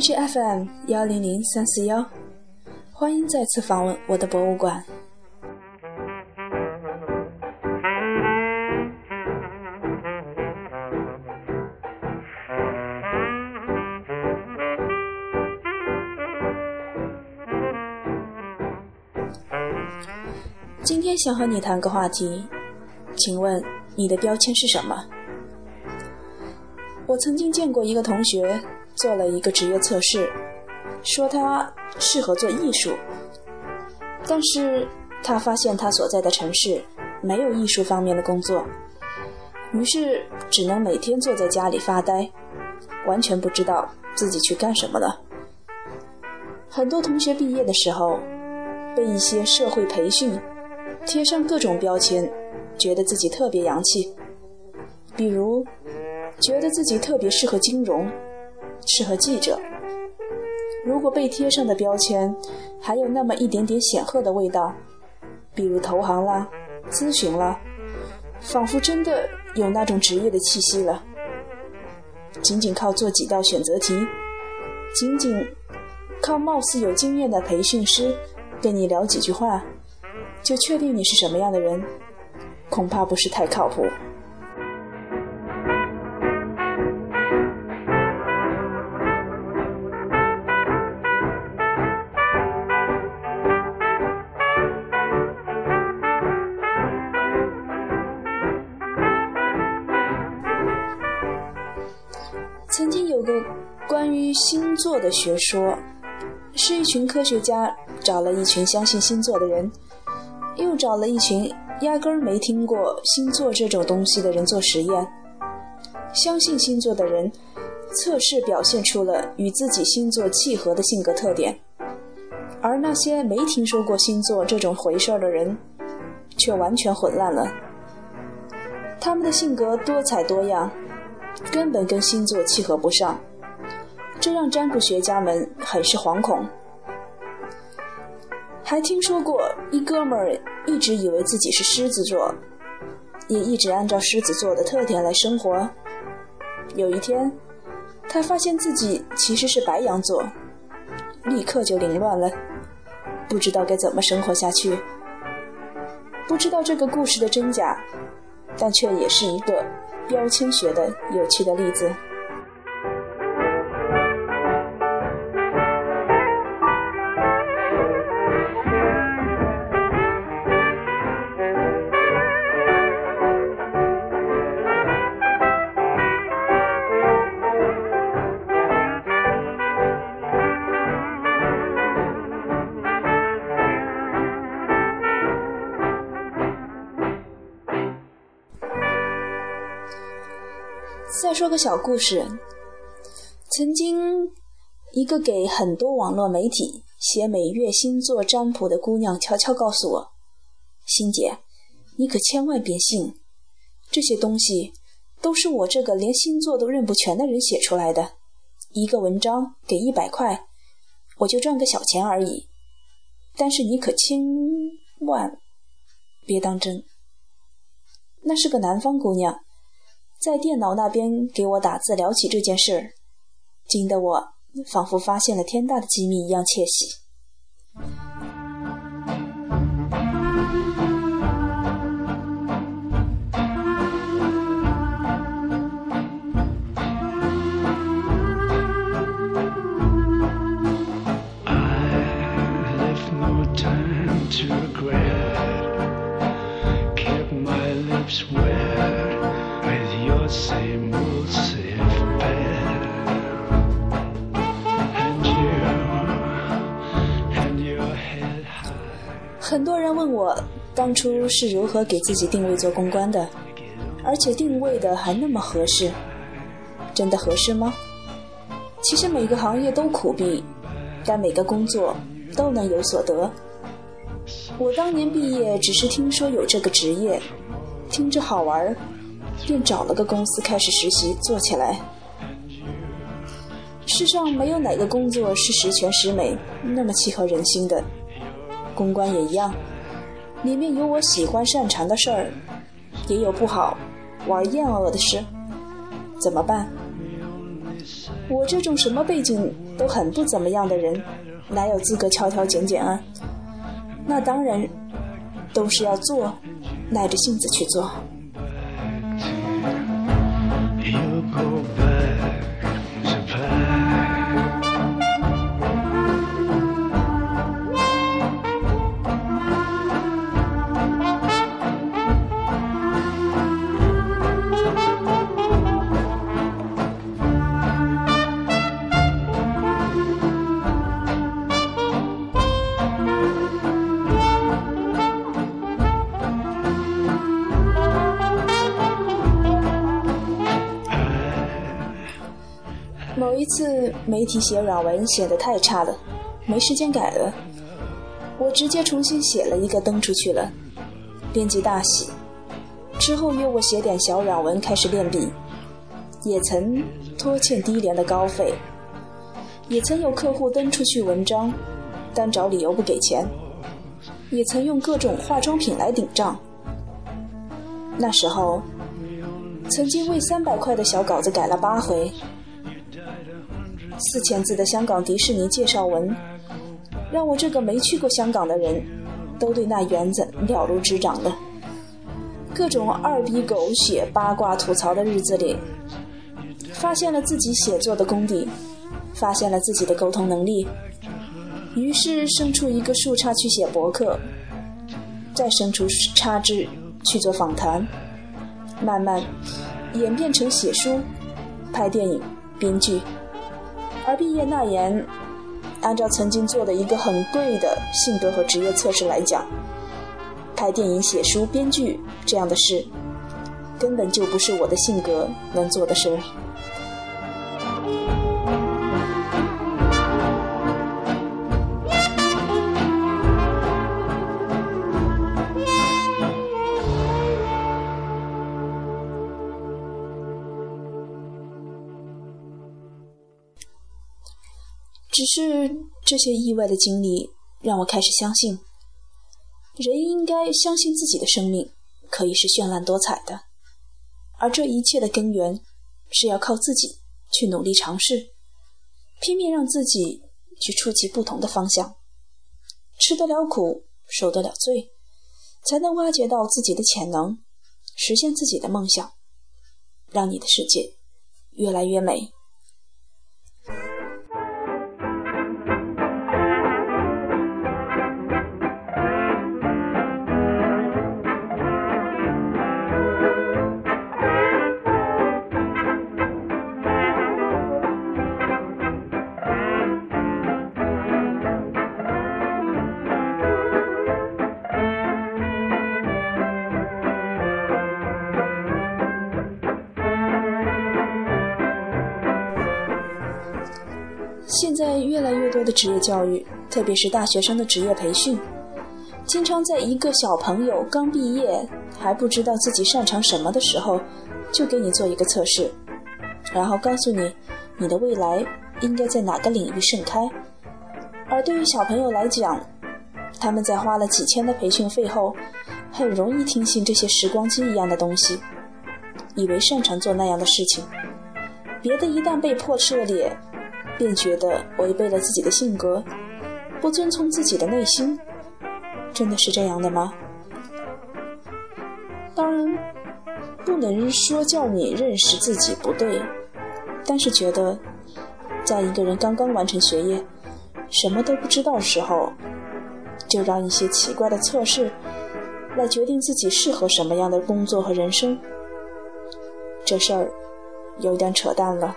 HFM 幺零零三四幺，欢迎再次访问我的博物馆。今天想和你谈个话题，请问你的标签是什么？我曾经见过一个同学做了一个职业测试，说他适合做艺术，但是他发现他所在的城市没有艺术方面的工作，于是只能每天坐在家里发呆，完全不知道自己去干什么了。很多同学毕业的时候，被一些社会培训。贴上各种标签，觉得自己特别洋气。比如，觉得自己特别适合金融，适合记者。如果被贴上的标签还有那么一点点显赫的味道，比如投行啦、咨询啦，仿佛真的有那种职业的气息了。仅仅靠做几道选择题，仅仅靠貌似有经验的培训师跟你聊几句话。就确定你是什么样的人，恐怕不是太靠谱。星座的学说，是一群科学家找了一群相信星座的人。又找了一群压根儿没听过星座这种东西的人做实验。相信星座的人，测试表现出了与自己星座契合的性格特点，而那些没听说过星座这种回事儿的人，却完全混乱了。他们的性格多彩多样，根本跟星座契合不上，这让占卜学家们很是惶恐。还听说过一哥们儿一直以为自己是狮子座，也一直按照狮子座的特点来生活。有一天，他发现自己其实是白羊座，立刻就凌乱了，不知道该怎么生活下去。不知道这个故事的真假，但却也是一个标签学的有趣的例子。再说个小故事。曾经，一个给很多网络媒体写每月星座占卜的姑娘悄悄告诉我：“欣姐，你可千万别信，这些东西都是我这个连星座都认不全的人写出来的。一个文章给一百块，我就赚个小钱而已。但是你可千万别当真。”那是个南方姑娘。在电脑那边给我打字聊起这件事，惊得我仿佛发现了天大的机密一样窃喜。很多人问我当初是如何给自己定位做公关的，而且定位的还那么合适，真的合适吗？其实每个行业都苦逼，但每个工作都能有所得。我当年毕业只是听说有这个职业，听着好玩，便找了个公司开始实习做起来。世上没有哪个工作是十全十美、那么契合人心的。公关也一样，里面有我喜欢擅长的事儿，也有不好玩厌恶的事，怎么办？我这种什么背景都很不怎么样的人，哪有资格挑挑拣拣啊？那当然，都是要做，耐着性子去做。媒体写软文写的太差了，没时间改了，我直接重新写了一个登出去了。编辑大喜，之后约我写点小软文，开始练笔。也曾拖欠低廉的稿费，也曾有客户登出去文章，但找理由不给钱，也曾用各种化妆品来顶账。那时候，曾经为三百块的小稿子改了八回。四千字的香港迪士尼介绍文，让我这个没去过香港的人，都对那园子了如指掌了。各种二逼狗血八卦吐槽的日子里，发现了自己写作的功底，发现了自己的沟通能力，于是生出一个树杈去写博客，再生出插枝去做访谈，慢慢演变成写书、拍电影、编剧。而毕业那年，按照曾经做的一个很贵的性格和职业测试来讲，拍电影、写书、编剧这样的事，根本就不是我的性格能做的事。只是这些意外的经历让我开始相信，人应该相信自己的生命可以是绚烂多彩的，而这一切的根源是要靠自己去努力尝试，拼命让自己去触及不同的方向，吃得了苦，受得了罪，才能挖掘到自己的潜能，实现自己的梦想，让你的世界越来越美。的职业教育，特别是大学生的职业培训，经常在一个小朋友刚毕业还不知道自己擅长什么的时候，就给你做一个测试，然后告诉你你的未来应该在哪个领域盛开。而对于小朋友来讲，他们在花了几千的培训费后，很容易听信这些时光机一样的东西，以为擅长做那样的事情，别的一旦被迫涉猎。便觉得违背了自己的性格，不遵从自己的内心，真的是这样的吗？当然，不能说叫你认识自己不对，但是觉得，在一个人刚刚完成学业、什么都不知道时候，就让一些奇怪的测试来决定自己适合什么样的工作和人生，这事儿有点扯淡了。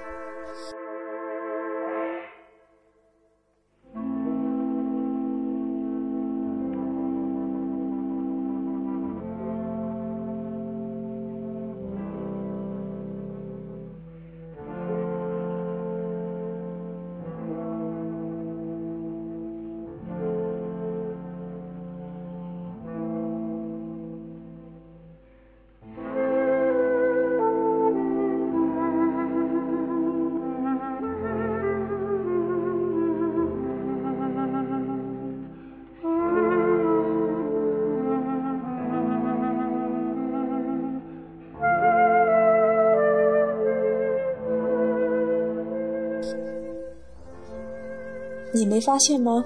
没发现吗？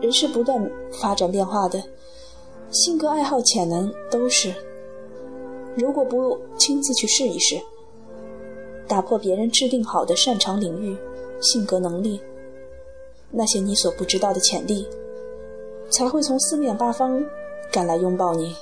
人是不断发展变化的，性格、爱好、潜能都是。如果不亲自去试一试，打破别人制定好的擅长领域、性格能力，那些你所不知道的潜力，才会从四面八方赶来拥抱你。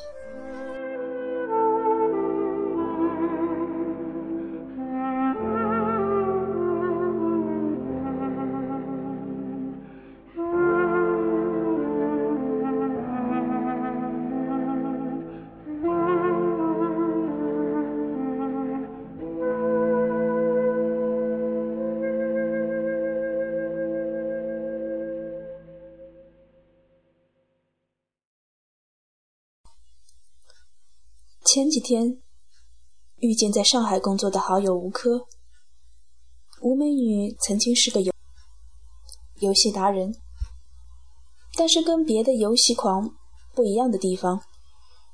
前几天遇见在上海工作的好友吴科，吴美女曾经是个游游戏达人，但是跟别的游戏狂不一样的地方，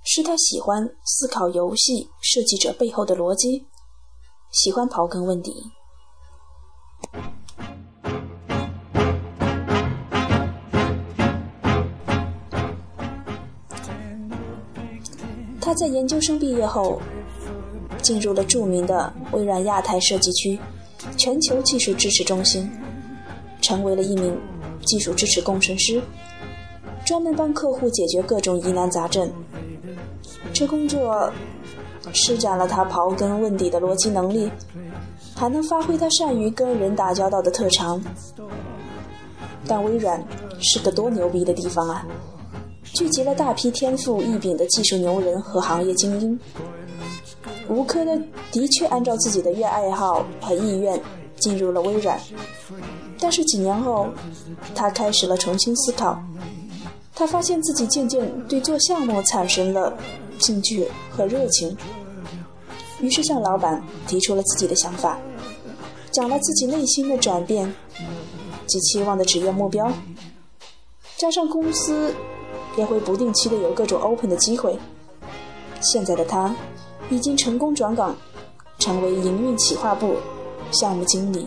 是她喜欢思考游戏设计者背后的逻辑，喜欢刨根问底。他在研究生毕业后，进入了著名的微软亚太设计区全球技术支持中心，成为了一名技术支持工程师，专门帮客户解决各种疑难杂症。这工作施展了他刨根问底的逻辑能力，还能发挥他善于跟人打交道的特长。但微软是个多牛逼的地方啊！聚集了大批天赋异禀的技术牛人和行业精英。吴科的的确按照自己的愿爱好和意愿进入了微软，但是几年后，他开始了重新思考。他发现自己渐渐对做项目产生了兴趣和热情，于是向老板提出了自己的想法，讲了自己内心的转变及期望的职业目标，加上公司。也会不定期的有各种 open 的机会。现在的他已经成功转岗，成为营运企划部项目经理。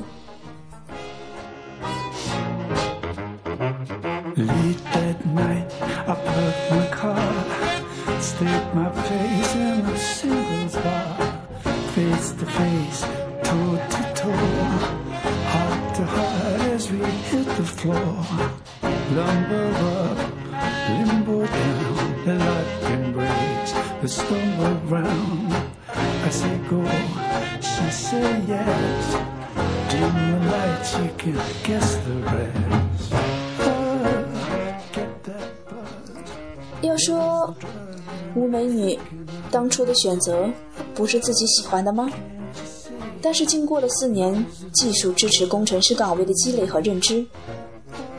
要说吴美女当初的选择不是自己喜欢的吗？但是经过了四年技术支持工程师岗位的积累和认知，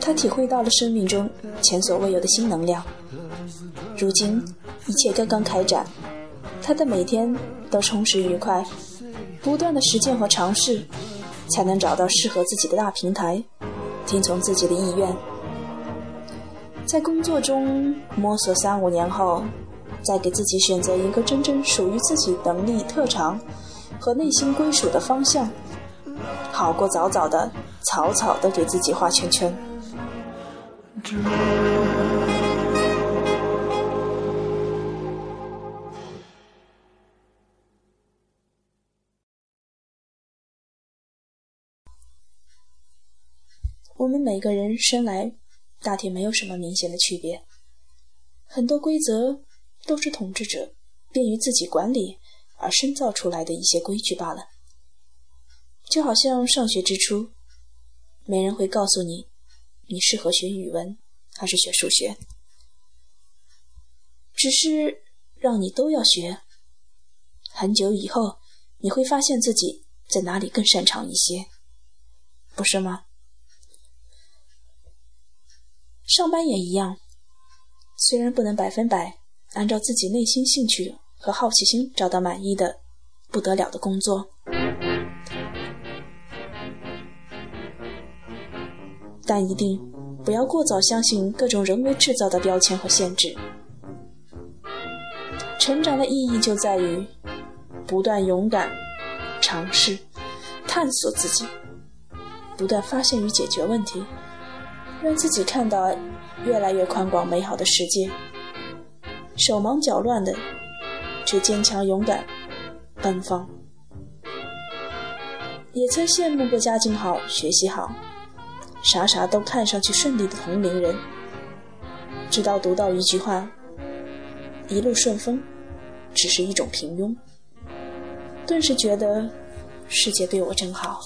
他体会到了生命中前所未有的新能量。如今一切刚刚开展，他的每天都充实愉快，不断的实践和尝试，才能找到适合自己的大平台，听从自己的意愿。在工作中摸索三五年后，再给自己选择一个真正属于自己能力特长和内心归属的方向，好过早早的草草的给自己画圈圈。我们每个人生来大体没有什么明显的区别，很多规则都是统治者便于自己管理而深造出来的一些规矩罢了。就好像上学之初，没人会告诉你你适合学语文还是学数学，只是让你都要学。很久以后，你会发现自己在哪里更擅长一些，不是吗？上班也一样，虽然不能百分百按照自己内心兴趣和好奇心找到满意的不得了的工作，但一定不要过早相信各种人为制造的标签和限制。成长的意义就在于不断勇敢尝试、探索自己，不断发现与解决问题。让自己看到越来越宽广美好的世界。手忙脚乱的，却坚强勇敢、奔放。也曾羡慕过家境好、学习好、啥啥都看上去顺利的同龄人，直到读到一句话：“一路顺风，只是一种平庸。”顿时觉得世界对我真好。